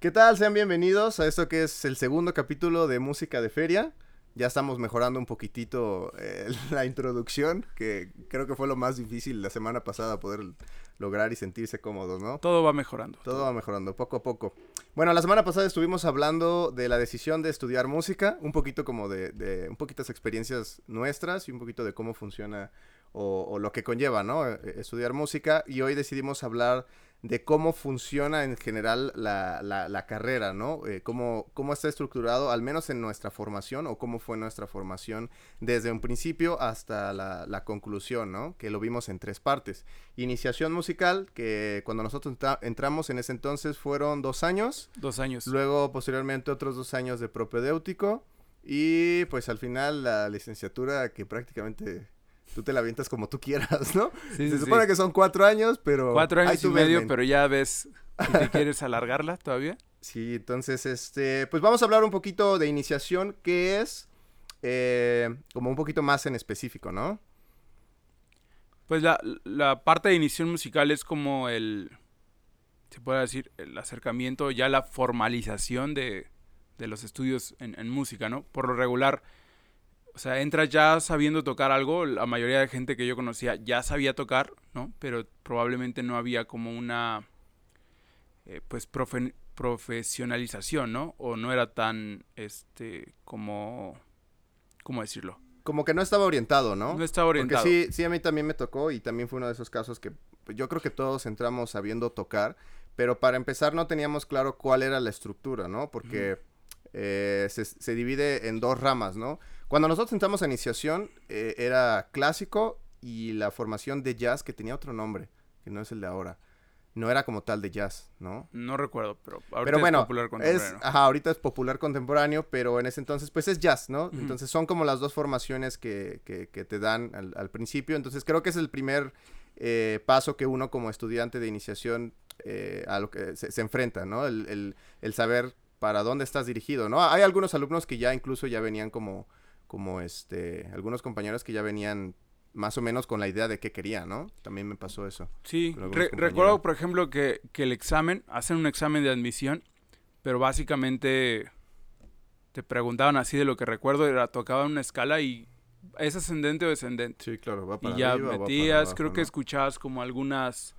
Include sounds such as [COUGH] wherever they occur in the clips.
¿Qué tal? Sean bienvenidos a esto que es el segundo capítulo de Música de Feria. Ya estamos mejorando un poquitito eh, [LAUGHS] la introducción, que creo que fue lo más difícil la semana pasada poder lograr y sentirse cómodos, ¿no? Todo va mejorando. Todo va mejorando, poco a poco. Bueno, la semana pasada estuvimos hablando de la decisión de estudiar música, un poquito como de, de un poquitas experiencias nuestras y un poquito de cómo funciona o, o lo que conlleva, ¿no? Eh, Estudiar música y hoy decidimos hablar de cómo funciona en general la, la, la carrera, ¿no? Eh, cómo, cómo está estructurado, al menos en nuestra formación, o cómo fue nuestra formación desde un principio hasta la, la conclusión, ¿no? Que lo vimos en tres partes. Iniciación musical, que cuando nosotros entra entramos en ese entonces fueron dos años. Dos años. Luego, posteriormente, otros dos años de propedéutico. Y pues al final la licenciatura que prácticamente tú te la avientas como tú quieras, ¿no? Sí, Se sí, supone sí. que son cuatro años, pero... Cuatro años y medio, pero ya ves si te [LAUGHS] quieres alargarla todavía. Sí, entonces, este, pues vamos a hablar un poquito de iniciación, que es eh, como un poquito más en específico, ¿no? Pues la, la parte de inición musical es como el, se puede decir, el acercamiento, ya la formalización de, de los estudios en, en música, ¿no? Por lo regular, sea, entras ya sabiendo tocar algo, la mayoría de gente que yo conocía ya sabía tocar, ¿no? Pero probablemente no había como una, eh, pues, profe- profesionalización, ¿no? O no era tan, este, como, ¿cómo decirlo? Como que no estaba orientado, ¿no? No estaba orientado. Porque sí, sí, a mí también me tocó y también fue uno de esos casos que pues, yo creo que todos entramos sabiendo tocar, pero para empezar no teníamos claro cuál era la estructura, ¿no? Porque eh, se, se divide en dos ramas, ¿no? Cuando nosotros entramos a iniciación eh, era clásico y la formación de jazz que tenía otro nombre, que no es el de ahora. No era como tal de jazz, ¿no? No recuerdo, pero ahorita pero bueno, es popular es, contemporáneo. ajá, ahorita es popular contemporáneo, pero en ese entonces pues es jazz, ¿no? Entonces son como las dos formaciones que, que, que te dan al, al principio. Entonces creo que es el primer eh, paso que uno como estudiante de iniciación eh, a lo que se, se enfrenta, ¿no? El, el, el saber para dónde estás dirigido, ¿no? Hay algunos alumnos que ya incluso ya venían como, como este, algunos compañeros que ya venían más o menos con la idea de qué querían, ¿no? También me pasó eso. Sí, re- recuerdo, por ejemplo, que, que el examen, hacen un examen de admisión, pero básicamente te preguntaban así de lo que recuerdo, era tocaban una escala y es ascendente o descendente. Sí, claro, va Y ya metías, creo que escuchabas como algunas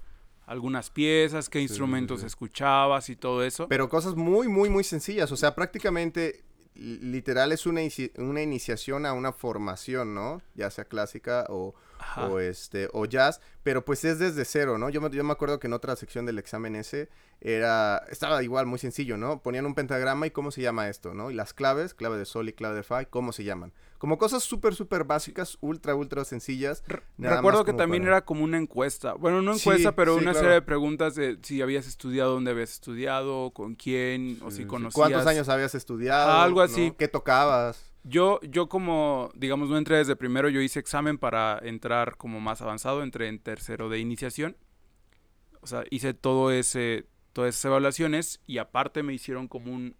algunas piezas, qué sí, instrumentos sí. escuchabas y todo eso. Pero cosas muy, muy, muy sencillas. O sea, prácticamente, literal, es una, una iniciación a una formación, ¿no? Ya sea clásica o, este, o jazz. Pero pues es desde cero, ¿no? Yo me, yo me acuerdo que en otra sección del examen ese era... Estaba igual, muy sencillo, ¿no? Ponían un pentagrama y cómo se llama esto, ¿no? Y las claves, clave de sol y clave de fa, ¿cómo se llaman? Como cosas súper, súper básicas, ultra, ultra sencillas. Recuerdo que también para- era como una encuesta. Bueno, no Sí, encuesta, pero sí, una claro. serie de preguntas de si habías estudiado, dónde habías estudiado, con quién, o si conocías. ¿Cuántos años habías estudiado? Algo ¿no? así. ¿Qué tocabas? Yo, yo como, digamos, no entré desde primero, yo hice examen para entrar como más avanzado, entré en tercero de iniciación. O sea, hice todo ese, todas esas evaluaciones y aparte me hicieron como un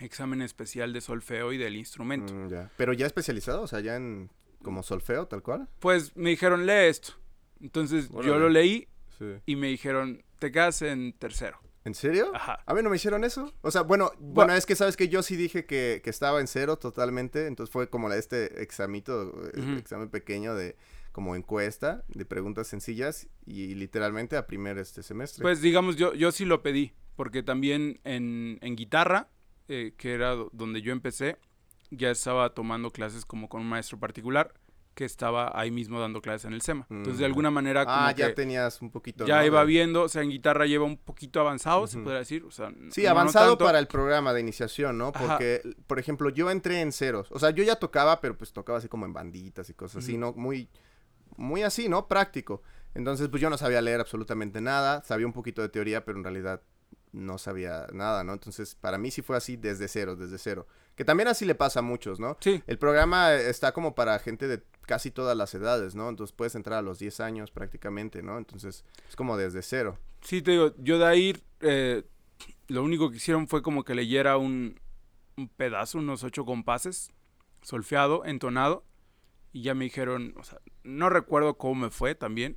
examen especial de solfeo y del instrumento. Mm, ya. Pero ya especializado, o sea, ya en como solfeo, tal cual. Pues me dijeron, lee esto. Entonces yo lo leí Sí. y me dijeron, te quedas en tercero. ¿En serio? Ajá. A mí no me hicieron eso. O sea, bueno, bueno, es que sabes que yo sí dije que, que estaba en cero totalmente. Entonces fue como este examito, eh, examen pequeño de como encuesta de preguntas sencillas y literalmente a primer este semestre. Pues digamos, yo, yo sí lo pedí, porque también en, en guitarra, eh, que era do- donde yo empecé, ya estaba tomando clases como con un maestro particular que estaba ahí mismo dando clases en el SEMA. Entonces, de alguna manera, como ah, ya que tenías un poquito. ya ¿no? iba viendo, o sea, en guitarra lleva un poquito avanzado, se podría decir. O sea, Sí, no- avanzado para el programa de iniciación, ¿no? Ajá. Porque, por ejemplo, yo entré en ceros. O sea, yo ya tocaba, pero pues tocaba así como en banditas y cosas así. ¿no? Muy, muy así, ¿no? Práctico. Entonces, pues yo no sabía leer absolutamente nada. Sabía un poquito de teoría, pero en realidad no sabía nada, ¿no? Entonces, para mí sí fue así desde cero, desde cero. Que también así le pasa a muchos, ¿no? Sí, El programa está como para gente de casi todas las edades, ¿no? Entonces puedes entrar a los 10 años prácticamente, ¿no? Entonces es como desde cero. sí, te digo, yo de ahí, eh, lo único que hicieron fue como que leyera un, un pedazo, unos ocho compases, solfeado, entonado, y ya me dijeron, o sea, no recuerdo cómo me fue también,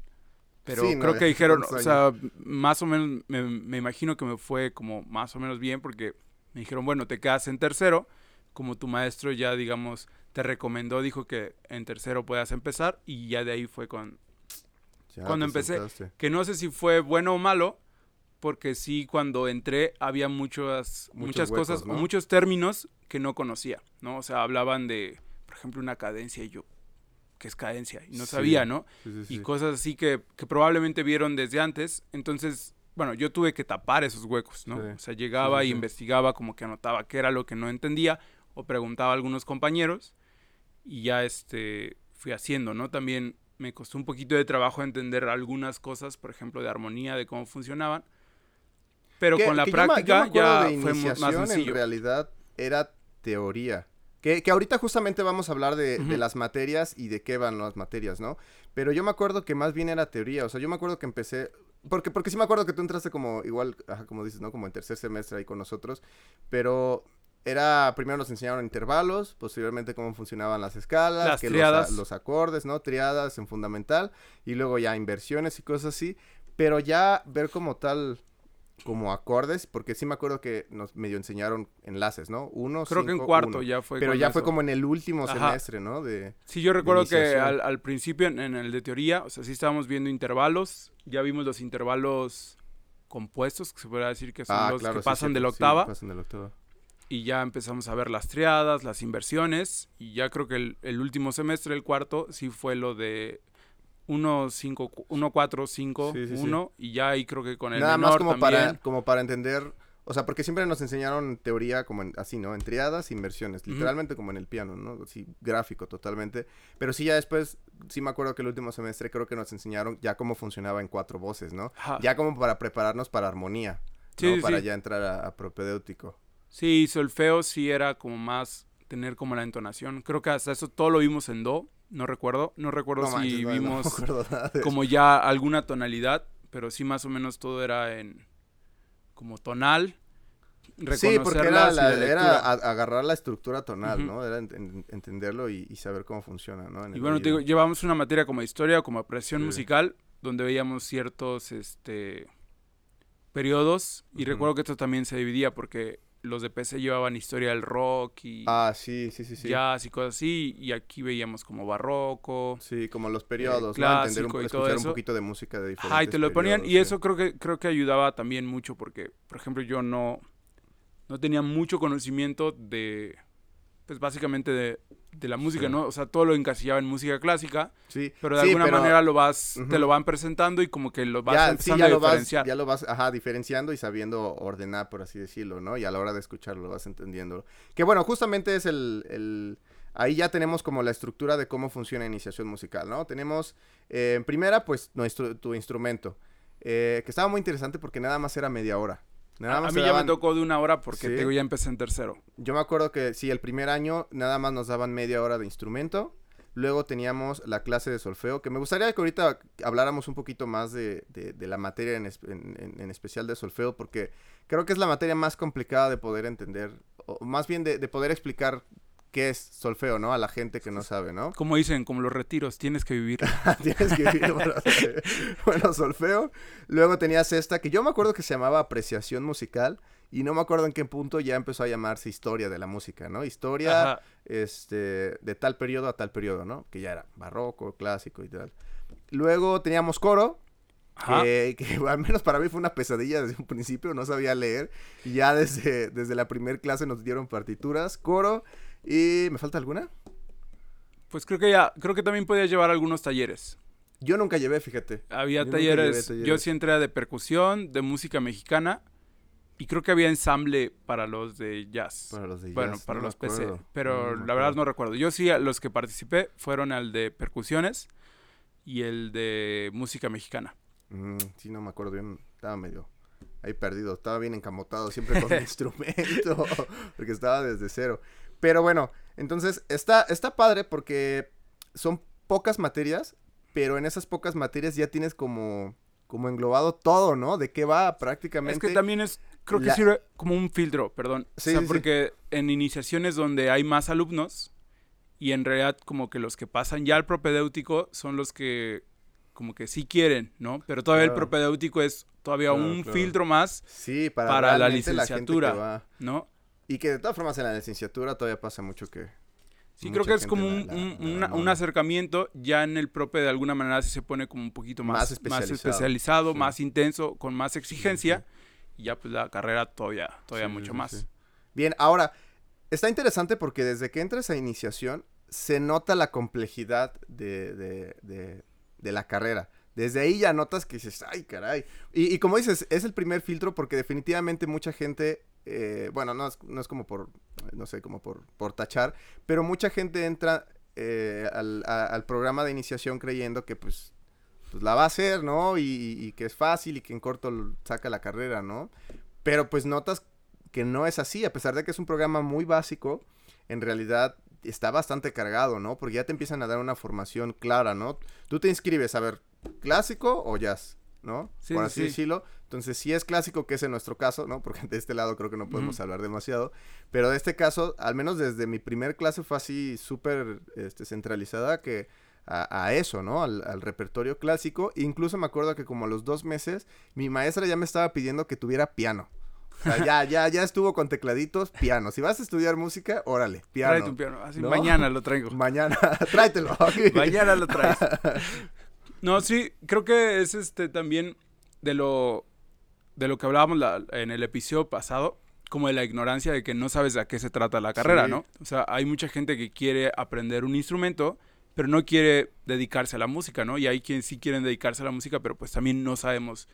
Pero Sí, no, creo que dijeron, o sea, más o menos, me, me imagino que me fue como más o menos bien porque me dijeron, bueno, te quedas en tercero, como tu maestro ya, digamos, te recomendó, dijo que en tercero puedas empezar y ya de ahí fue con, Ya Cuando empecé, que no sé si fue bueno o malo, porque sí, cuando entré había muchas, Muchos muchas huecos, cosas, o ¿no? muchos términos que no conocía, ¿no? O sea, hablaban de, por ejemplo, una cadencia y yo, ¿qué es cadencia? Y no Sí. sabía, ¿no? Sí, sí, y sí. cosas así que, que probablemente vieron desde antes. Entonces, bueno, yo tuve que tapar esos huecos, ¿no? Sí. O sea, llegaba Sí, sí, y investigaba, como que anotaba qué era lo que no entendía, o preguntaba a algunos compañeros, y ya este, fui haciendo, ¿no? También me costó un poquito de trabajo entender algunas cosas, por ejemplo, de armonía, de cómo funcionaban. Pero Que- con la que yo me- yo me práctica ya de fue más sencillo. En realidad era teoría. Que, que ahorita justamente vamos a hablar de, de las materias y de qué van las materias, ¿no? Pero yo me acuerdo que más bien era teoría. O sea, yo me acuerdo que empecé. Porque, porque sí me acuerdo que tú entraste como, igual, ajá, como dices, ¿no? Como en tercer semestre ahí con nosotros. Pero era, primero nos enseñaron intervalos, posteriormente cómo funcionaban las escalas, Las que triadas. Los, los acordes, ¿no? Triadas en fundamental, y luego ya inversiones y cosas así. Pero ya ver como tal, como acordes, porque sí me acuerdo que nos medio enseñaron enlaces, ¿no? Uno, Creo que en cuarto uno. ya fue. Pero ya fue como en el último Ajá. semestre, ¿no? De... Sí, yo recuerdo que al, al principio en, en el de teoría, o sea, sí estábamos viendo intervalos, ya vimos los intervalos compuestos, que se podría decir que son Ah, los claro, que sí, pasan de sí, pasan de la octava. y ya empezamos a ver las triadas, las inversiones, y ya creo que el, el último semestre, el cuarto, sí fue lo de 1, 5, 1, 4, 5, Sí, sí, sí. 1, y ya ahí creo que con el Nada menor más como también. para, como para entender, o sea, porque siempre nos enseñaron teoría como en- así, ¿no? En triadas, inversiones, literalmente como en el piano, ¿no? Así, gráfico totalmente. Pero sí, ya después, sí me acuerdo que el último semestre creo que nos enseñaron ya cómo funcionaba en cuatro voces, ¿no? Ajá. Ya como para prepararnos para armonía, ¿no? Sí, sí, para sí. ya entrar a, a propedéutico. Sí, solfeo sí era como más tener como la entonación. Creo que hasta eso todo lo vimos en do, no recuerdo, no recuerdo No si manches, no, vimos como ya alguna tonalidad, pero sí más o menos todo era en como tonal. Sí, porque era, la- a- agarrar la estructura tonal. ¿no? Era en- en- entenderlo y, y saber cómo funciona, ¿no? En Y bueno, te digo, llevamos una materia como historia, como apreciación Sí. musical, donde veíamos ciertos este periodos y recuerdo que esto también se dividía porque los de PC llevaban historia del rock y Ah, sí, sí, sí, sí. jazz y cosas así y aquí veíamos como barroco. Sí, como los periodos, ¿no? clásico Entender un, y todo escuchar un eso. poquito de música de diferentes Ajá, y te lo ponían y periodos, sí. eso creo que creo que ayudaba también mucho porque por ejemplo yo no no tenía mucho conocimiento de pues básicamente de, de la música, Sí. ¿no? O sea, todo lo encasillaba en música clásica, Sí, pero de sí, alguna pero manera lo vas te lo van presentando y como que lo vas ya, sí, ya a lo vas, diferenciar. ya lo vas, ajá, diferenciando y sabiendo ordenar, por así decirlo, ¿no? Y a la hora de escucharlo lo vas entendiendo. Que bueno, justamente es el, el- ahí ya tenemos como la estructura de cómo funciona iniciación musical, ¿no? Tenemos, eh, en primera, pues, nuestro, tu instrumento, eh, que estaba muy interesante porque nada más era media hora. Nada a, mí ya me tocó de una hora porque Sí. te ya empecé en tercero. Yo me acuerdo que sí, el primer año nada más nos daban media hora de instrumento. Luego teníamos la clase de solfeo, que me gustaría que ahorita habláramos un poquito más de, de- de la materia en, es- en- en- en especial de solfeo, porque creo que es la materia más complicada de poder entender, o más bien de, de poder explicar qué es solfeo, ¿no? A la gente que no sabe, ¿no? Como dicen, como los retiros, tienes que vivir. [LAUGHS] Tienes que vivir saber. [LAUGHS] Bueno, solfeo. Luego tenías esta, que yo me acuerdo que se llamaba apreciación musical, y no me acuerdo en qué punto ya empezó a llamarse historia de la música, ¿no? Historia Ajá. este, de tal periodo a tal periodo, ¿no? Que ya era barroco, clásico y tal. Luego teníamos coro, que, que [LAUGHS] al menos para mí fue una pesadilla desde un principio, no sabía leer. Y ya desde, desde la primer clase nos dieron partituras, coro. ¿Y me falta alguna? Pues creo que ya, creo que también podías llevar algunos talleres. Yo nunca llevé, fíjate. Había Yo talleres, yo sí entré de percusión, de música mexicana y creo que había ensamble para los de jazz. Para los de bueno, jazz, para no me los PC, pero No la verdad no recuerdo. Yo sí, a los que participé fueron al de percusiones y el de música mexicana. Mm, sí, no me acuerdo. No- estaba medio ahí perdido. Estaba bien encamotado siempre con mi [LAUGHS] instrumento. [LAUGHS] Porque estaba desde cero. Pero bueno, entonces está, está padre porque son pocas materias. Pero en esas pocas materias ya tienes como, como englobado todo, ¿no? De qué va prácticamente. Es que también es, creo que la- sirve como un filtro, perdón. Sí, o sea, sí, sí. porque en iniciaciones donde hay más alumnos y en realidad como que los que pasan ya al propedéutico son los que como que sí quieren, ¿no? Pero todavía el propedéutico es todavía Claro, un claro. filtro más Sí, para, para la realmente gente que licenciatura. va- ¿no? Y que de todas formas en la licenciatura todavía pasa mucho que... Sí, creo que es como un, la- un- la acercamiento, ya en el prope de alguna manera sí se pone como un poquito más, Más más especializado. especializado, Sí. más intenso, con más exigencia, y ya pues la carrera todavía, todavía mucho más. Bien, ahora, está interesante porque desde que entras a iniciación se nota la complejidad de, de- de- de la carrera. Desde ahí ya notas que dices, ay, caray. Y, y como dices, es el primer filtro porque definitivamente mucha gente, eh, bueno, no es, no es como por, no sé, como por, por tachar, pero mucha gente entra eh, al, a- al programa de iniciación creyendo que pues, pues la va a hacer, ¿no? Y, que es fácil y que en corto saca la carrera, ¿no? Pero pues notas que no es así, a pesar de que es un programa muy básico, en realidad está bastante cargado, ¿no? Porque ya te empiezan a dar una formación clara, ¿no? Tú te inscribes a ver clásico o jazz, ¿no? Sí, Por sí, así sí. decirlo. Entonces, si es clásico, que es en nuestro caso, ¿no? [LAUGHS] Porque de este lado creo que no podemos hablar demasiado. Pero de este caso, al menos desde mi primer clase fue así súper este, centralizada que a, a eso, ¿no? Al, al repertorio clásico. Incluso me acuerdo que como a los dos meses, mi maestra ya me estaba pidiendo que tuviera piano. O sea, ya, ya, ya estuvo con tecladitos, piano. Si vas a estudiar música, órale, piano. Tráete un piano, así ¿No? mañana lo traigo. [LAUGHS] Mañana, [LAUGHS] tráetelo. Mañana lo traes. No, sí, creo que es este también de lo de lo que hablábamos la- en el episodio pasado, como de la ignorancia de que no sabes a qué se trata la carrera, Sí. ¿no? O sea, hay mucha gente que quiere aprender un instrumento, pero no quiere dedicarse a la música, ¿no? Y hay quienes sí quieren dedicarse a la música, pero pues también no sabemos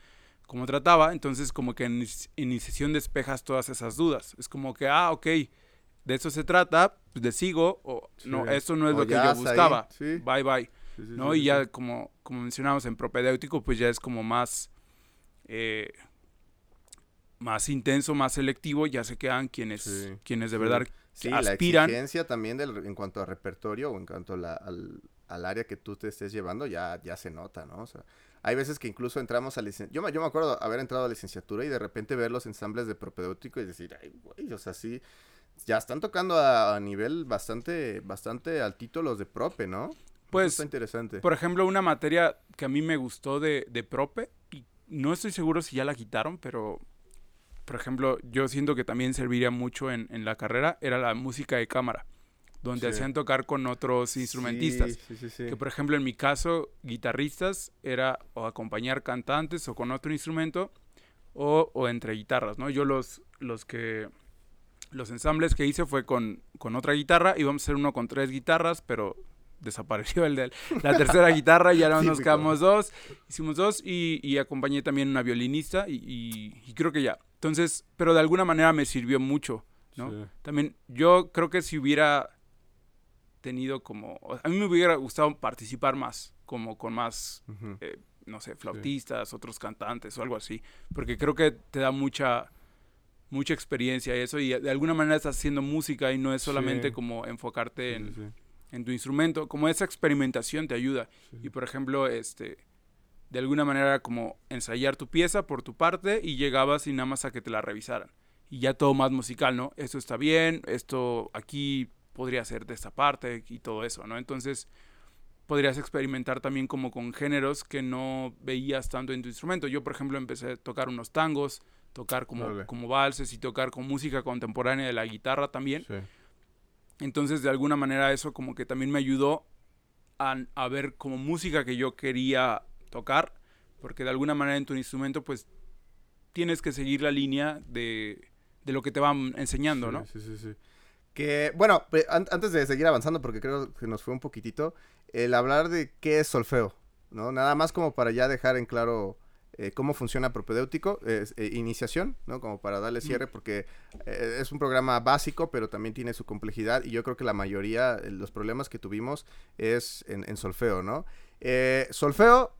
cómo trataba, entonces como que en inici- iniciación despejas todas esas dudas. Es como que, ah, ok, de eso se trata, pues le sigo, o no, Sí. esto no es O lo que yo buscaba. sí. Bye bye. ¿no? y ya como, como mencionamos en propedéutico, pues ya es como más, eh, más intenso, más selectivo, ya se quedan quienes, Sí, quienes de verdad Sí, aspiran. la exigencia también del, en cuanto a repertorio o en cuanto la- al, al área que tú te estés llevando, ya, ya se nota, ¿no? O sea, hay veces que incluso entramos a licenciatura. Yo, me- yo me acuerdo haber entrado a licenciatura y de repente ver los ensambles de propedéutico y decir, ay, güey, o sea, sí, ya están tocando a, a nivel bastante, bastante altito los de prope, ¿no? Eso Pues, está interesante. Por ejemplo, una materia que a mí me gustó de, de prope, y no estoy seguro si ya la quitaron, pero, por ejemplo, yo siento que también serviría mucho en, en la carrera, era la música de cámara, donde Sí. hacían tocar con otros instrumentistas. Sí, sí. Que por ejemplo en mi caso, guitarristas era o acompañar cantantes o con otro instrumento o, o entre guitarras, ¿no? Yo los, los que los ensambles que hice fue con, con otra guitarra, íbamos a hacer uno con tres guitarras, pero desapareció el de la tercera guitarra y ahora nos quedamos dos, hicimos dos y, y acompañé también una violinista y, y- y creo que ya. Entonces, pero de alguna manera me sirvió mucho, ¿no? Sí. También yo creo que si hubiera tenido como... A mí me hubiera gustado participar más, como con más, eh, no sé, flautistas, otros cantantes o algo así, porque creo que te da mucha mucha experiencia eso y de alguna manera estás haciendo música y no es solamente Sí. como enfocarte en, en tu instrumento, como esa experimentación te ayuda. Y por ejemplo, este de alguna manera como ensayar tu pieza por tu parte y llegabas y nada más a que te la revisaran. Y ya todo más musical, ¿no? Esto está bien, esto aquí podría ser de esta parte y todo eso, ¿no? Entonces podrías experimentar también como con géneros que no veías tanto en tu instrumento. Yo, por ejemplo, empecé a tocar unos tangos, tocar como, Órale. como valses y tocar con música contemporánea de la guitarra también. Sí. Entonces, de alguna manera, eso como que también me ayudó a, a ver como música que yo quería tocar, porque de alguna manera en tu instrumento, pues, tienes que seguir la línea de, de lo que te van enseñando, Sí, ¿no? Sí, sí, sí. Que, bueno, antes de seguir avanzando, porque creo que nos fue un poquitito, el hablar de qué es solfeo, ¿no? Nada más como para ya dejar en claro eh, cómo funciona propedéutico, eh, iniciación, ¿no? Como para darle cierre, porque eh, es un programa básico, pero también tiene su complejidad, y yo creo que la mayoría, los problemas que tuvimos es en, en solfeo, ¿no? Solfeo,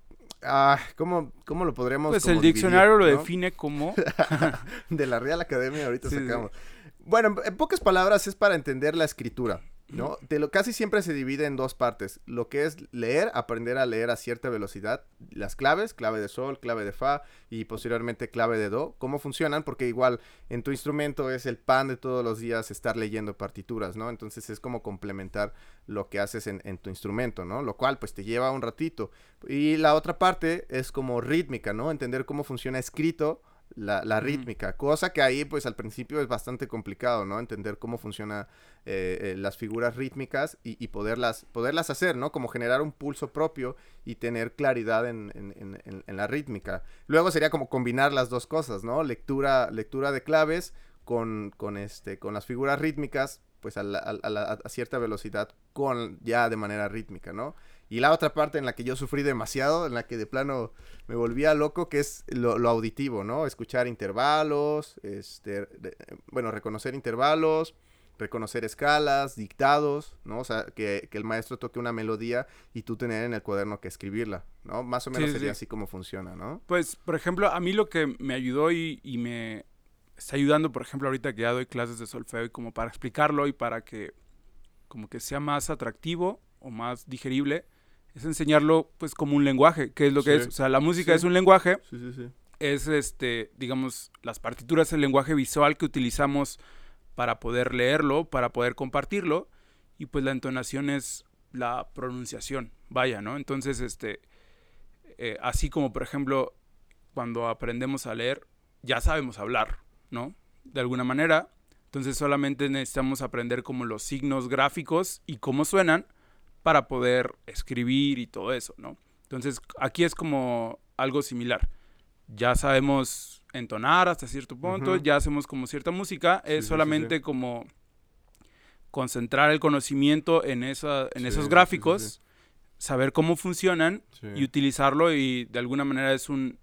ah, ¿cómo, ¿cómo lo podríamos Pues como el dividir, diccionario lo define como... [LAUGHS] de la Real Academia ahorita Sí, sí. sacamos. Bueno, en, en pocas palabras es para entender la escritura. ¿No? De lo, casi siempre se divide en dos partes. Lo que es leer, aprender a leer a cierta velocidad. Las claves, clave de sol, clave de fa y posteriormente clave de do. ¿Cómo funcionan? Porque igual en tu instrumento es el pan de todos los días estar leyendo partituras, ¿no? Entonces es como complementar lo que haces en, en tu instrumento, ¿no? Lo cual pues te lleva un ratito. Y la otra parte es como rítmica, ¿no? Entender cómo funciona escrito la, rítmica, cosa que ahí pues al principio es bastante complicado, ¿no? Entender cómo funcionan eh, eh, las figuras rítmicas y, poderlas, poderlas hacer, ¿no? Como generar un pulso propio y tener claridad en, la rítmica. Luego sería como combinar las dos cosas, ¿no? Lectura, lectura de claves con, con, este, con las figuras rítmicas pues a, a, cierta velocidad con ya de manera rítmica, ¿no? Y la otra parte en la que yo sufrí demasiado, en la que de plano me volvía loco, que es lo, auditivo, ¿no? Escuchar intervalos, este, bueno, reconocer intervalos, reconocer escalas, dictados, ¿no? O sea, que, el maestro toque una melodía y tú tener en el cuaderno que escribirla, ¿no? Más o menos sería así como funciona, ¿no? Pues, por ejemplo, a mí lo que me ayudó y, y, me está ayudando, por ejemplo, ahorita que ya doy clases de solfeo y como para explicarlo y para que como que sea más atractivo o más digerible, es enseñarlo pues como un lenguaje, que es lo que es. O sea, la música es un lenguaje. Sí, sí, sí. Es este, digamos, las partituras, el lenguaje visual que utilizamos para poder leerlo, para poder compartirlo. Y pues la entonación es la pronunciación, vaya, ¿no? Entonces, este, eh, así como por ejemplo, cuando aprendemos a leer, ya sabemos hablar, ¿no? De alguna manera. Entonces solamente necesitamos aprender como los signos gráficos y cómo suenan para poder escribir y todo eso, ¿no? Entonces, aquí es como algo similar. Ya sabemos entonar hasta cierto punto, ya hacemos como cierta música, es solamente como concentrar el conocimiento en, esa, en esos gráficos, saber cómo funcionan y utilizarlo y de alguna manera es un,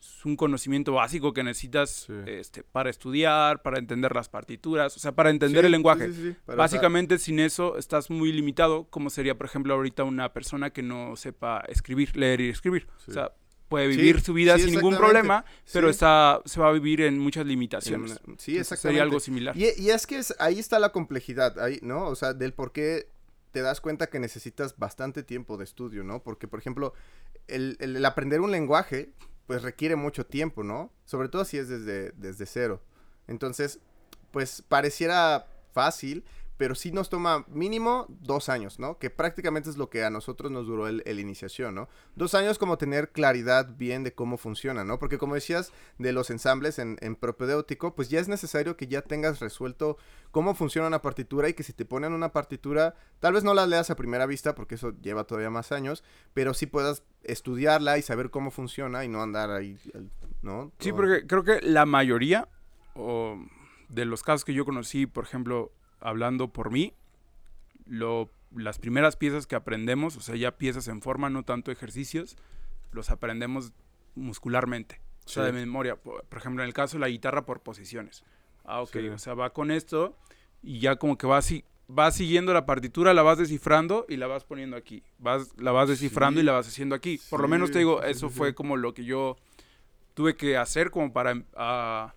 es un conocimiento básico que necesitas este, para estudiar, para entender las partituras, o sea, para entender el lenguaje. Básicamente sin eso estás muy limitado, como sería, por ejemplo, ahorita una persona que no sepa escribir, leer y escribir. O sea, puede vivir su vida sin ningún problema, pero está, se va a vivir en muchas limitaciones. sí, exactamente. Sería algo similar. Y, es que ahí está la complejidad, ahí, ¿no? O sea, del por qué te das cuenta que necesitas bastante tiempo de estudio, ¿no? Porque, por ejemplo, el aprender un lenguaje pues requiere mucho tiempo, ¿no? Sobre todo si es desde, desde cero. Entonces, pues pareciera fácil, pero sí nos toma mínimo dos años, ¿no? Que prácticamente es lo que a nosotros nos duró el, iniciación, ¿no? Dos años como tener claridad bien de cómo funciona, ¿no? Porque como decías de los ensambles en, en propedéutico, pues ya es necesario que ya tengas resuelto cómo funciona una partitura y que si te ponen una partitura, tal vez no la leas a primera vista porque eso lleva todavía más años, pero sí puedas estudiarla y saber cómo funciona y no andar ahí, ¿no? Sí, porque creo que la mayoría o de los casos que yo conocí, por ejemplo, hablando por mí, lo, las primeras piezas que aprendemos, o sea, ya piezas en forma, no tanto ejercicios, los aprendemos muscularmente, o sea, de memoria. Por, ejemplo, en el caso de la guitarra por posiciones. Ah, ok, o sea, va con esto y ya como que va así, vas siguiendo la partitura, la vas descifrando y la vas poniendo aquí. Vas, la vas descifrando y la vas haciendo aquí. Por lo menos te digo, eso fue como lo que yo tuve que hacer como para uh,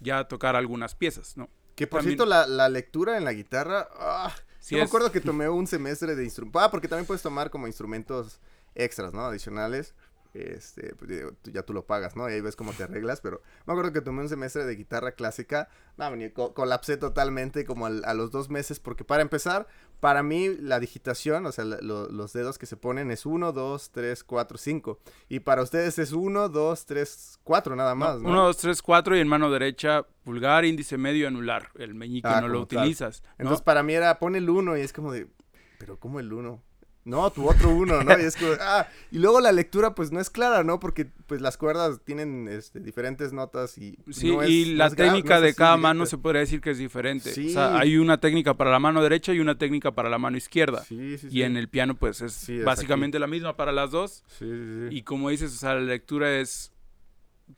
ya tocar algunas piezas, ¿no? Que por cierto, la, lectura en la guitarra. Ah, sí me acuerdo que [LAUGHS] tomé un semestre de instrumentos. Ah, porque también puedes tomar como instrumentos extras, ¿no? Adicionales este, pues, ya tú lo pagas, ¿no? Y ahí ves cómo te arreglas, pero me acuerdo que tomé un semestre de guitarra clásica, no, colapsé totalmente como a los dos meses, porque para empezar, para mí la digitación, o sea, los dedos que se ponen es 1, 2, 3, 4, 5, y para ustedes es 1, 2, 3, 4 nada más, ¿no? 1, 2, 3, 4 y en mano derecha pulgar, índice medio, anular, el meñique ah, no lo utilizas. Entonces para mí era, pon el 1 y es como de, pero ¿cómo el 1? No, tu otro uno, ¿no? Y es como, [LAUGHS] ah, y luego la lectura pues no es clara, ¿no? Porque pues las cuerdas tienen este, diferentes notas y... Sí, y la técnica de cada mano se podría decir que es diferente. O sea, hay una técnica para la mano derecha y una técnica para la mano izquierda. Sí, sí, y en el piano pues es básicamente la misma para las dos. Sí, sí, sí. Y como dices, o sea, la lectura es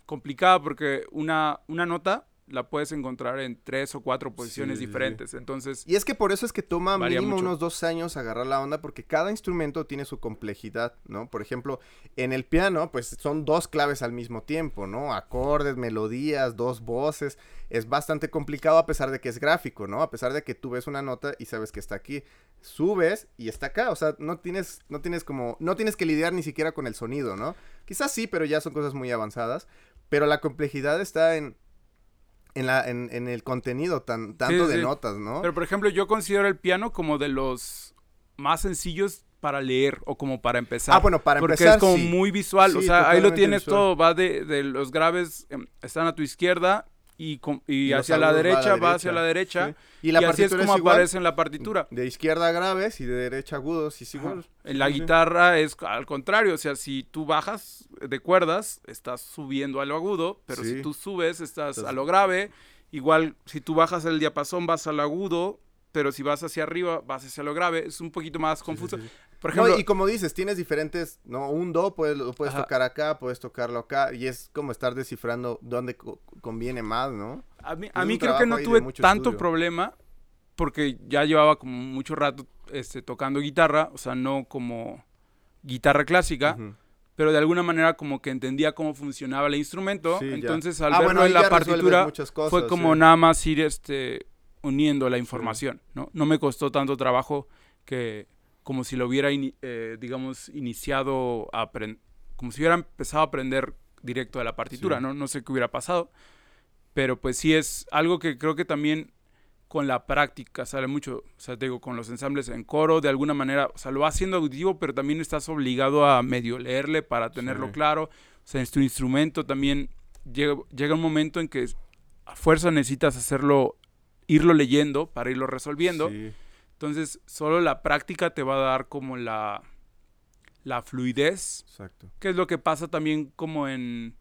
complicada porque una, una nota la puedes encontrar en tres o cuatro posiciones Sí, sí, sí. diferentes. Entonces, Y es que por eso es que toma mínimo mucho. unos dos años agarrar la onda, porque cada instrumento tiene su complejidad, ¿no? Por ejemplo, en el piano, pues son dos claves al mismo tiempo, ¿no? Acordes, melodías, dos voces. Es bastante complicado a pesar de que es gráfico, ¿no? A pesar de que tú ves una nota y sabes que está aquí. Subes y está acá. O sea, no tienes, no tienes como. No tienes que lidiar ni siquiera con el sonido, ¿no? Quizás sí, pero ya son cosas muy avanzadas. Pero la complejidad está en. En, la, en, en el contenido tan, tanto de sí. notas, ¿no? pero por ejemplo, yo considero el piano como de los más sencillos para leer o como para empezar. Ah, bueno, para porque empezar, es como sí. muy visual. o sea, ahí lo tienes visual. todo. Va de, de los graves, em, están a tu izquierda y, y hacia la derecha va hacia la derecha, sí. Y la y así es como es aparece en la partitura. De izquierda graves y de derecha agudos, y igual. En la Sí, guitarra es al contrario, o sea, si tú bajas de cuerdas, estás subiendo a lo agudo, pero Sí. si tú subes, estás Estás- a lo grave. Igual, si tú bajas el diapasón, vas al agudo, pero si vas hacia arriba, vas hacia lo grave. Es un poquito más confuso. No, y como dices, tienes diferentes, ¿no? Un do puedes, lo puedes Ajá. tocar acá, puedes tocarlo acá, y es como estar descifrando dónde co- conviene más, ¿no? a mí, es a mí creo que no tuve tanto estudio. problema porque ya llevaba como mucho rato este, tocando guitarra, o sea, no como guitarra clásica, pero de alguna manera como que entendía cómo funcionaba el instrumento. Sí, ya. entonces, al Ah, verlo bueno, en la partitura, cosas, fue como sí. nada más ir este, uniendo la información, ¿no? No me costó tanto trabajo que como si lo hubiera, ini- eh, digamos, iniciado a como si hubiera empezado a aprender directo de la partitura, Sí. ¿no? No sé qué hubiera pasado, pero pues sí es algo que creo que también con la práctica sale mucho, o sea, te digo, con los ensambles en coro, de alguna manera, o sea, lo vas haciendo auditivo, pero también estás obligado a medio leerle para tenerlo Sí. claro, o sea, en tu instrumento también llega, llega un momento en que a fuerza necesitas hacerlo, irlo leyendo para irlo resolviendo, Sí. Entonces solo la práctica te va a dar como la, la fluidez Exacto. que es lo que pasa también como en,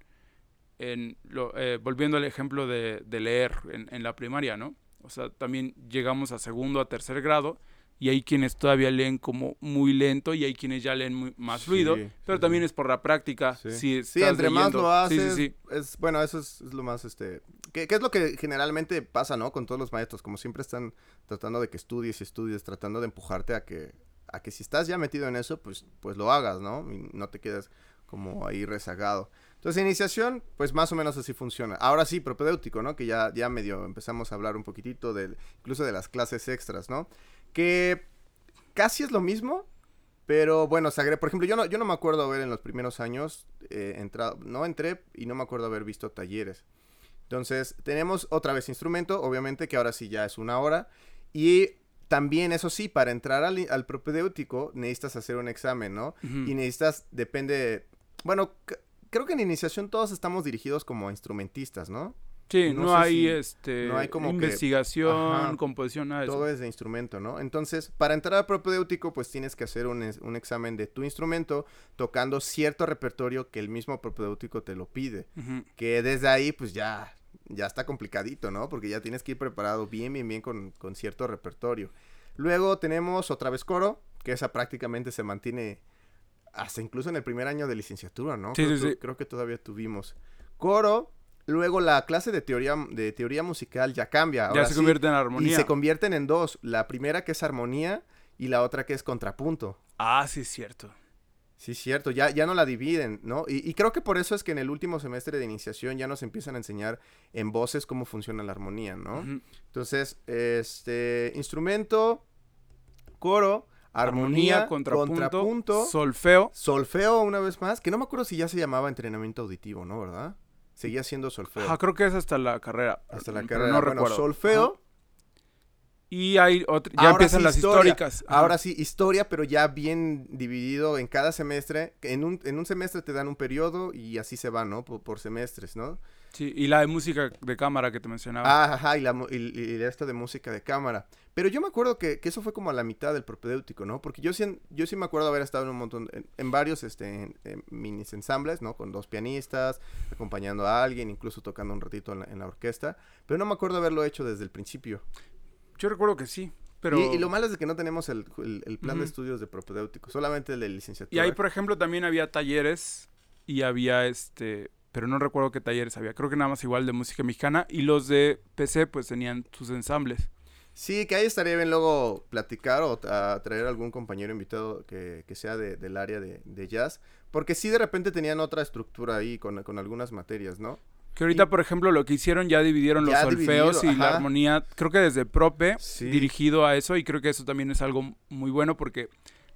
en lo- eh, volviendo al ejemplo de, de leer en, en la primaria, ¿no? O sea, también llegamos a segundo, a tercer grado, y hay quienes todavía leen como muy lento y hay quienes ya leen muy- más fluido, sí, pero sí. también es por la práctica. Sí, Si entre más leyendo- lo sí, haces, sí, sí. es, bueno, eso es, es lo más, este, que, que es lo que generalmente pasa, ¿no? Con todos los maestros, como siempre están tratando de que estudies y estudies, tratando de empujarte a que, a que si estás ya metido en eso, pues, pues lo hagas, ¿no? Y no te quedes como ahí rezagado. Entonces, iniciación, pues más o menos así funciona. Ahora sí, propedéutico, ¿no? Que ya, ya medio empezamos a hablar un poquitito del, incluso de las clases extras, ¿no? Que casi es lo mismo, pero bueno, se agrega, por ejemplo, yo no, yo no me acuerdo haber en los primeros años eh, entrado, no entré y no me acuerdo haber visto talleres. Entonces, tenemos otra vez instrumento, obviamente que ahora sí ya es una hora. Y también, eso sí, para entrar al, al propedéutico necesitas hacer un examen, ¿no? Y necesitas, depende, bueno, creo que en iniciación todos estamos dirigidos como instrumentistas, ¿no? Sí, no hay si- este no hay como que- investigación, Ajá. composición, nada de Todo eso. es de instrumento, ¿no? Entonces, para entrar al propedéutico, pues tienes que hacer un, un examen de tu instrumento tocando cierto repertorio que el mismo propedéutico te lo pide. Que desde ahí, pues ya, ya está complicadito, ¿no? Porque ya tienes que ir preparado bien, bien, bien con, con cierto repertorio. Luego tenemos otra vez coro, que esa prácticamente se mantiene hasta incluso en el primer año de licenciatura, ¿no? Sí, creo, sí, que- sí. creo que todavía tuvimos. Coro, luego la clase de teoría, de teoría musical ya cambia. Ya se convierte en y armonía. se convierten en dos. La primera que es armonía y la otra que es contrapunto. Ah, sí, es cierto. Sí, cierto, ya, ya no la dividen, ¿no? Y, y creo que por eso es que en el último semestre de iniciación ya nos empiezan a enseñar en voces cómo funciona la armonía, ¿no? Entonces, este, instrumento, coro, armonía, contrapunto, contrapunto, solfeo. solfeo una vez más, que no me acuerdo si ya se llamaba entrenamiento auditivo, ¿no? ¿Verdad? Seguía siendo solfeo. Ajá, creo que es hasta la carrera. hasta la carrera. No bueno, recuerdo. solfeo. Ajá. Y hay otra, ya Ahora empiezan sí, las historia. históricas. Ajá. Ahora sí, historia, pero ya bien dividido en cada semestre. En un, en un semestre te dan un periodo y así se va, ¿no? Por, por semestres, ¿no? Sí, y la de música de cámara que te mencionaba. Ah, ajá, y, la, y, y- esto de música de cámara. Pero yo me acuerdo que, que eso fue como a la mitad del propedéutico, ¿no? Porque yo sí, yo sí me acuerdo haber estado en un montón, en, en varios este, en- en minis ensambles, ¿no? Con dos pianistas, acompañando a alguien, incluso tocando un ratito en la, en la orquesta. Pero no me acuerdo haberlo hecho desde el principio. Yo recuerdo que sí, pero... Y, y lo malo es de que no tenemos el, el- el plan de estudios de propedéutico, solamente el de licenciatura. Y ahí, por ejemplo, también había talleres y había este pero no recuerdo qué talleres había. Creo que nada más igual de música mexicana. Y los de PC pues tenían sus ensambles. Sí, que ahí estaría bien luego platicar o a traer algún compañero invitado que, que sea de, del área de, de, jazz. Porque sí de repente tenían otra estructura ahí con, con algunas materias, ¿no? Que ahorita, y, por ejemplo, lo que hicieron ya dividieron los solfeos y la armonía, creo que desde Prope, sí. dirigido a eso, y creo que eso también es algo muy bueno porque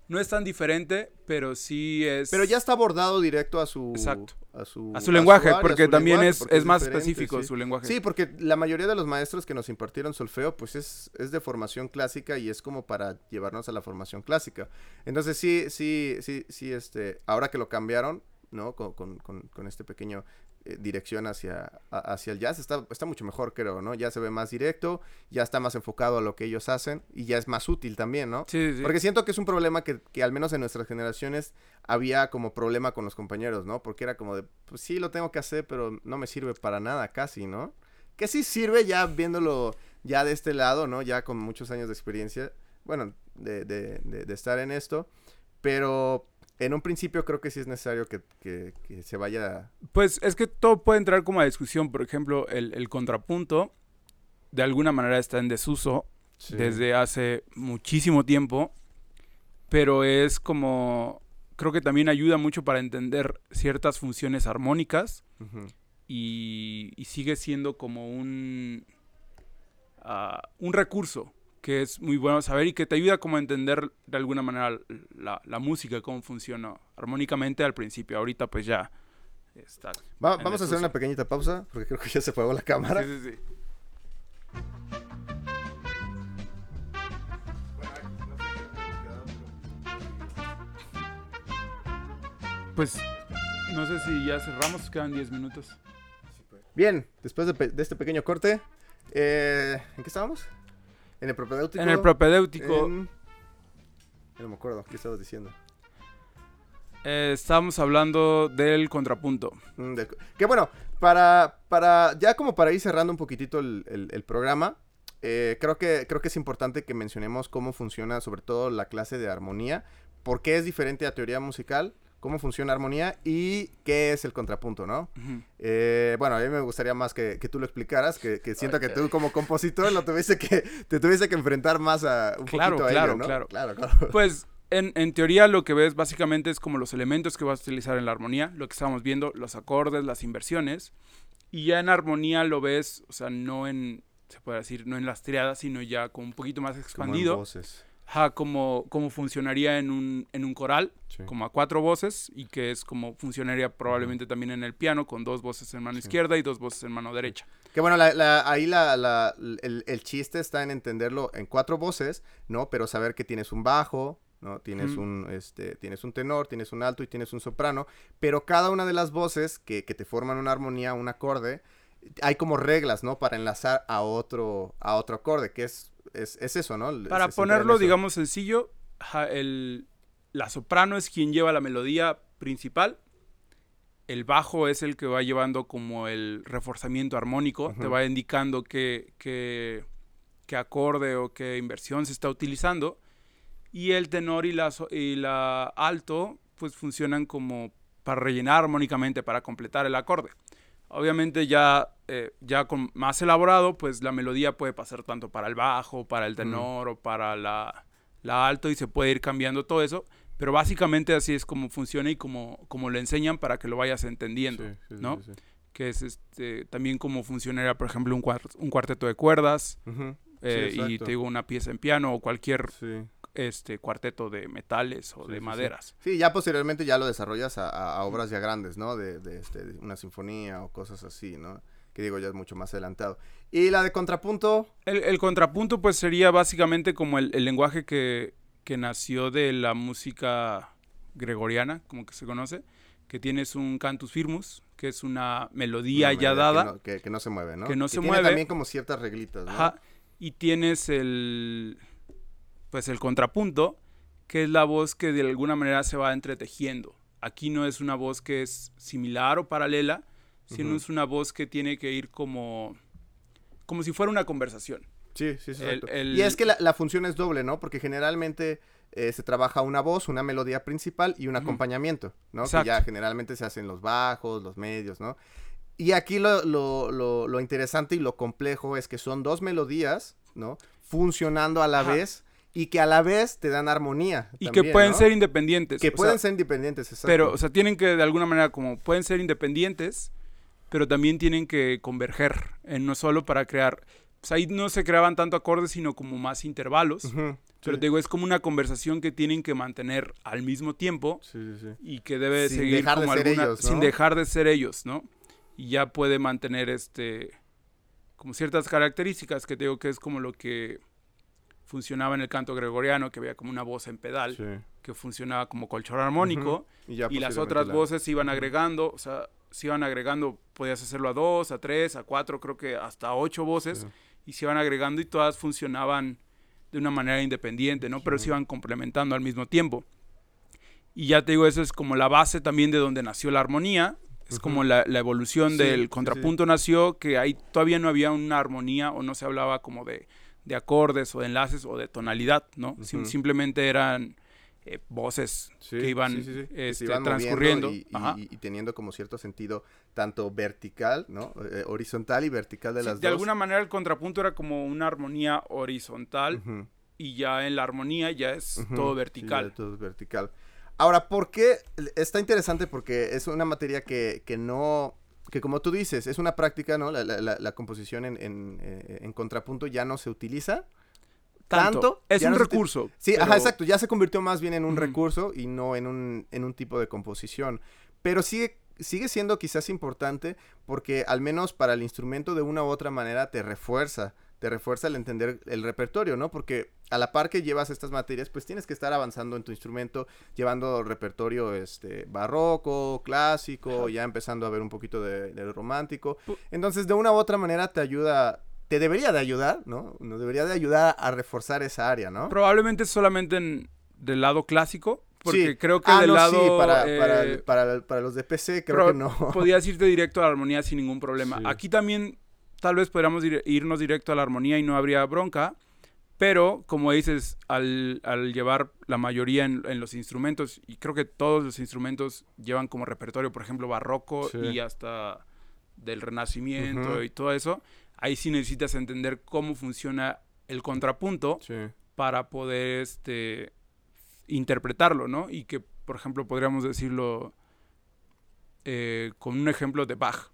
no es tan diferente, pero sí es... Pero ya está abordado directo a su... Exacto. A su, a su lenguaje, a su área, porque su también lenguaje, es, porque es más específico sí. su lenguaje. Sí, porque la mayoría de los maestros que nos impartieron solfeo, pues es, es de formación clásica y es como para llevarnos a la formación clásica. Entonces sí, sí, sí, sí, este, ahora que lo cambiaron, ¿no? Con, con, con este pequeño eh, dirección hacia, a, hacia el jazz, está, está mucho mejor, creo, ¿no? Ya se ve más directo, ya está más enfocado a lo que ellos hacen y ya es más útil también, ¿no? Sí, sí. Porque siento que es un problema que, que, al menos en nuestras generaciones había como problema con los compañeros, ¿no? Porque era como de, pues sí, lo tengo que hacer, pero no me sirve para nada casi, ¿no? Que sí sirve ya viéndolo ya de este lado, ¿no? Ya con muchos años de experiencia, bueno, de, de, de, de estar en esto, pero en un principio creo que sí es necesario que, que, que, se vaya... Pues es que todo puede entrar como a discusión. Por ejemplo, el, el contrapunto de alguna manera está en desuso sí. desde hace muchísimo tiempo, pero es como... Creo que también ayuda mucho para entender ciertas funciones armónicas uh -huh. y, y, sigue siendo como un, uh, un recurso que es muy bueno saber y que te ayuda como a entender de alguna manera la, la música, cómo funciona armónicamente al principio. Ahorita pues ya está. Va, vamos a hacer una pequeñita pausa porque creo que ya se apagó la cámara. Sí, sí, sí. Pues no sé si ya cerramos, quedan 10 minutos. Bien, después de, de este pequeño corte, eh, ¿en qué estábamos? En el propedéutico. En el propedéutico. En... No me acuerdo, ¿qué estabas diciendo? Eh, estábamos hablando del contrapunto. Mm, de... Que bueno, para, para, ya como para ir cerrando un poquitito el, el, el programa, eh, creo, que, creo que es importante que mencionemos cómo funciona sobre todo la clase de armonía, por qué es diferente a teoría musical, cómo funciona armonía y qué es el contrapunto, ¿no? Uh -huh. eh, bueno, a mí me gustaría más que, que tú lo explicaras, que, que siento okay. que tú como compositor lo tuviese que, te tuviese que enfrentar más a un claro, poquito a claro, ello, ¿no? Claro, claro, claro. [LAUGHS] Pues en, en, teoría lo que ves básicamente es como los elementos que vas a utilizar en la armonía, lo que estamos viendo, los acordes, las inversiones, y ya en armonía lo ves, o sea, no en, se puede decir, no en las triadas, sino ya como un poquito más expandido. Como en voces Ajá, como, como funcionaría en un, en un coral, sí. como a cuatro voces, y que es como funcionaría probablemente también en el piano, con dos voces en mano sí. izquierda y dos voces en mano derecha. Que bueno, la, la, ahí la, la el, el, chiste está en entenderlo en cuatro voces, ¿no? Pero saber que tienes un bajo, ¿no? Tienes, un, este, tienes un tenor, tienes un alto y tienes un soprano, pero cada una de las voces que, que te forman una armonía, un acorde, hay como reglas, ¿no? Para enlazar a otro, a otro acorde, que es es, es, eso, ¿no? Para ponerlo, digamos, sencillo, el, la soprano es quien lleva la melodía principal. El bajo es el que va llevando como el reforzamiento armónico, uh -huh. te va indicando qué, qué, qué, acorde o qué inversión se está utilizando. Y el tenor y la, y la alto, pues funcionan como para rellenar armónicamente, para completar el acorde. Obviamente ya, eh, ya con más elaborado, pues la melodía puede pasar tanto para el bajo, para el tenor mm. o para la, la, alto y se puede ir cambiando todo eso. Pero básicamente así es como funciona y como, como lo enseñan para que lo vayas entendiendo, sí, sí, ¿no? Sí, que es este, también como funcionaría, por ejemplo, un, cuart un cuarteto de cuerdas uh -huh. eh, y te digo una pieza en piano o cualquier este cuarteto de metales o sí, de sí, maderas. Sí. sí. ya posteriormente ya lo desarrollas a, a, a obras ya grandes, ¿no? De, de, este, de, una sinfonía o cosas así, ¿no? Que digo, ya es mucho más adelantado. ¿Y la de contrapunto? El, el contrapunto, pues sería básicamente como el, el lenguaje que, que, nació de la música gregoriana, como que se conoce, que tienes un cantus firmus, que es una melodía una ya melodía dada. Que no, que, que no, se mueve, ¿no? Que no que se tiene mueve. también como ciertas reglitas, ¿no? Ajá. Y tienes el pues el contrapunto, que es la voz que de alguna manera se va entretejiendo. Aquí no es una voz que es similar o paralela, sino uh -huh. es una voz que tiene que ir como, como si fuera una conversación. Sí, sí, sí. El- exacto. el- Y es que la, la función es doble, ¿no? Porque generalmente eh, se trabaja una voz, una melodía principal y un acompañamiento, ¿no? Exacto. Que ya generalmente se hacen los bajos, los medios, ¿no? Y aquí lo, lo, lo, lo interesante y lo complejo es que son dos melodías, ¿no? Funcionando a la Ajá. vez y que a la vez te dan armonía. Y que pueden ¿no? ser independientes. Que pueden sea, ser independientes, exacto. Pero, o sea, tienen que de alguna manera como pueden ser independientes, pero también tienen que converger en no solo para crear, pues ahí no se creaban tanto acordes, sino como más intervalos. Pero sí. te digo, es como una conversación que tienen que mantener al mismo tiempo Sí, sí, sí. y que debe Sin seguir dejar de como ser alguna, ellos, sin dejar de ser ellos, ¿no? Y ya puede mantener este como ciertas características que te digo que es como lo que funcionaba en el canto gregoriano, que había como una voz en pedal, Sí. que funcionaba como colchón armónico, Y, ya y las otras la- voces se iban agregando, o sea, se iban agregando, podías hacerlo a dos, a tres, a cuatro, creo que hasta ocho voces, Sí. y se iban agregando y todas funcionaban de una manera independiente, ¿no? Pero se iban complementando al mismo tiempo. Y ya te digo, eso es como la base también de donde nació la armonía, es como la, la evolución Sí, del contrapunto nació, que ahí todavía no había una armonía o no se hablaba como de, de acordes o de enlaces o de tonalidad, ¿no? Simplemente eran eh, voces Sí, que iban, sí, sí, sí, que se este, iban transcurriendo. y, teniendo como cierto sentido tanto vertical, ¿no? Eh, horizontal y vertical de las de dos. alguna manera el contrapunto era como una armonía horizontal y ya en la armonía ya es todo vertical. todo es vertical. Ahora, ¿por qué? Está interesante porque es una materia que, que no... Que como tú dices, es una práctica, ¿no? La, la- la- la composición en, en, eh, en contrapunto ya no se utiliza. Tanto. tanto, Es un no recurso. Sí, pero- ajá, exacto. Ya se convirtió más bien en un recurso y no en un, en un tipo de composición. Pero sigue, sigue siendo quizás importante porque al menos para el instrumento de una u otra manera te refuerza. Te refuerza el entender el repertorio, ¿no? Porque a la par que llevas estas materias, pues tienes que estar avanzando en tu instrumento, llevando repertorio este, barroco, clásico, Ajá. ya empezando a ver un poquito de, de romántico. Entonces, de una u otra manera te ayuda, te debería de ayudar, ¿no? Nos debería de ayudar a reforzar esa área, ¿no? Probablemente solamente en, del lado clásico, porque Sí. creo que Ah, del no, lado... sí, para, eh, para, para, para los de PC creo que no. Podías irte directo a la armonía sin ningún problema. Sí. Aquí también tal vez podríamos ir- irnos directo a la armonía y no habría bronca, pero como dices, al, al llevar la mayoría en, en los instrumentos, y creo que todos los instrumentos llevan como repertorio, por ejemplo, barroco Sí. y hasta del renacimiento y todo eso, ahí sí necesitas entender cómo funciona el contrapunto Sí. para poder este interpretarlo, ¿no? Y que, por ejemplo, podríamos decirlo eh, con un ejemplo de Bach,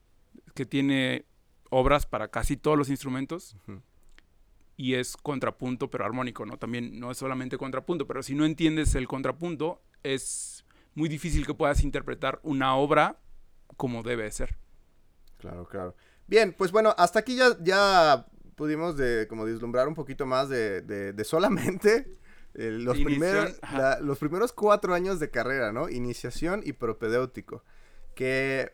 que tiene obras para casi todos los instrumentos y es contrapunto pero armónico, ¿no? También no es solamente contrapunto, pero si no entiendes el contrapunto es muy difícil que puedas interpretar una obra como debe ser. Claro, claro. Bien, pues bueno, hasta aquí ya, ya pudimos de, como vislumbrar un poquito más de, de, de solamente [LAUGHS] eh, los, primeros, la- los primeros cuatro años de carrera, ¿no? Iniciación y propedéutico. Que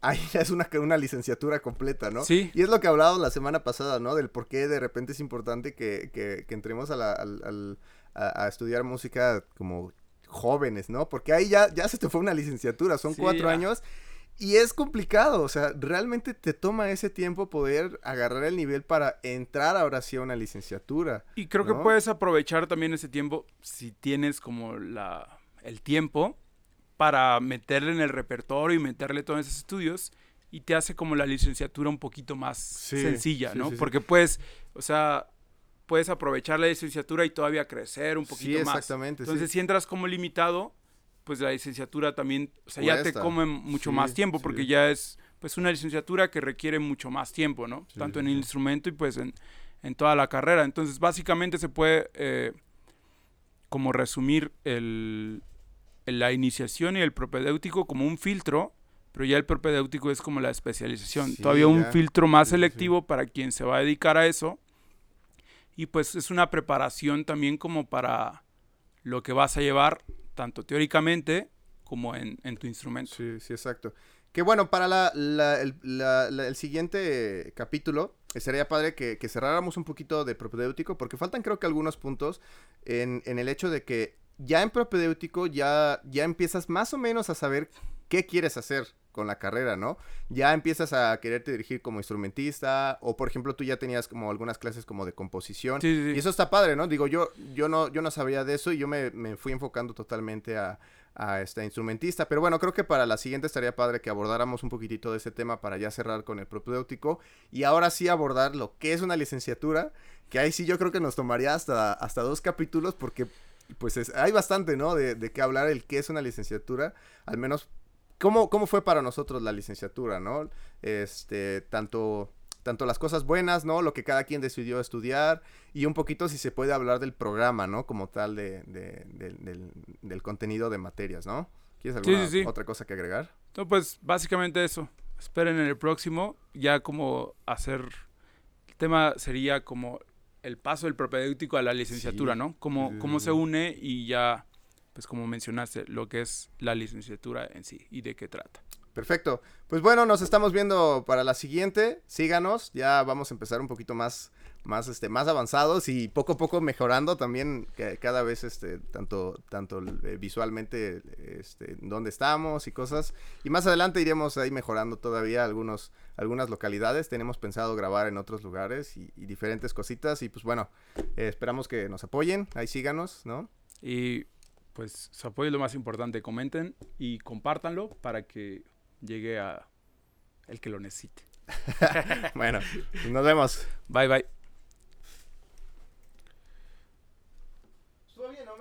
ahí [LAUGHS] ya es una, una licenciatura completa, ¿no? Sí. Y es lo que hablábamos la semana pasada, ¿no? Del por qué de repente es importante que, que- que entremos a, la- al- al- a- a estudiar música como jóvenes, ¿no? Porque ahí ya, ya se te fue una licenciatura, son Sí, cuatro ya. años. Y es complicado, o sea, realmente te toma ese tiempo poder agarrar el nivel para entrar ahora sí a una licenciatura. Y creo que puedes aprovechar también ese tiempo si tienes como la, el tiempo para meterle en el repertorio y meterle todos esos estudios y te hace como la licenciatura un poquito más Sí, sencilla, sí, ¿no? sí. Porque puedes, o sea, puedes aprovechar la licenciatura y todavía crecer un poquito más. exactamente. Entonces, si entras como limitado, pues la licenciatura también, o sea, ya te come mucho Sí, más tiempo sí. porque ya es pues una licenciatura que requiere mucho más tiempo, ¿no? Sí, Tanto en el instrumento y pues en, en toda la carrera. Entonces, básicamente se puede eh, como resumir el- la iniciación y el propedéutico como un filtro, pero ya el propedéutico es como la especialización. Sí, Todavía un filtro más Sí, sí, sí. selectivo para quien se va a dedicar a eso. Y pues es una preparación también como para lo que vas a llevar, tanto teóricamente como en, en tu instrumento. Sí, sí, exacto. Que bueno, para la, la- el, la- la- el siguiente capítulo, sería padre que, que cerráramos un poquito de propedéutico, porque faltan creo que algunos puntos en, en el hecho de que ya en propedéutico ya, ya empiezas más o menos a saber qué quieres hacer, con la carrera, ¿no? Ya empiezas a quererte dirigir como instrumentista o por ejemplo tú ya tenías como algunas clases como de composición Sí, sí, sí. y eso está padre, ¿no? Digo, yo yo no yo no sabía de eso y yo me, me fui enfocando totalmente a a este instrumentista, pero bueno, creo que para la siguiente estaría padre que abordáramos un poquitito de ese tema para ya cerrar con el propedéutico y ahora sí abordar lo que es una licenciatura, que ahí sí yo creo que nos tomaría hasta hasta dos capítulos porque pues es- hay bastante, ¿no? De, de qué hablar el qué es una licenciatura, al menos cómo, cómo fue para nosotros la licenciatura, ¿no? Este, tanto, tanto las cosas buenas, ¿no? Lo que cada quien decidió estudiar y un poquito si se puede hablar del programa, ¿no? Como tal de, de- del- del, del contenido de materias, ¿no? ¿Quieres Sí, alguna sí, sí. otra cosa que agregar? No, pues básicamente eso. Esperen en el próximo. Ya como hacer. El tema sería como el paso del propedéutico a la licenciatura, Sí. ¿no? Cómo, cómo se une y ya, pues como mencionaste, lo que es la licenciatura en sí y de qué trata. Perfecto. Pues bueno, nos estamos viendo para la siguiente. Síganos. Ya vamos a empezar un poquito más, más, este, más avanzados y poco a poco mejorando también cada vez, este, tanto, tanto eh, visualmente, este, dónde estamos y cosas. Y más adelante iremos ahí mejorando todavía algunos, algunas localidades. Tenemos pensado grabar en otros lugares y, y diferentes cositas. Y pues bueno, eh, esperamos que nos apoyen. Ahí síganos, ¿no? Y pues su apoyo es lo más importante. Comenten y compártanlo para que llegue a el que lo necesite. [LAUGHS] Bueno, nos vemos. Bye bye. bien, ¿no?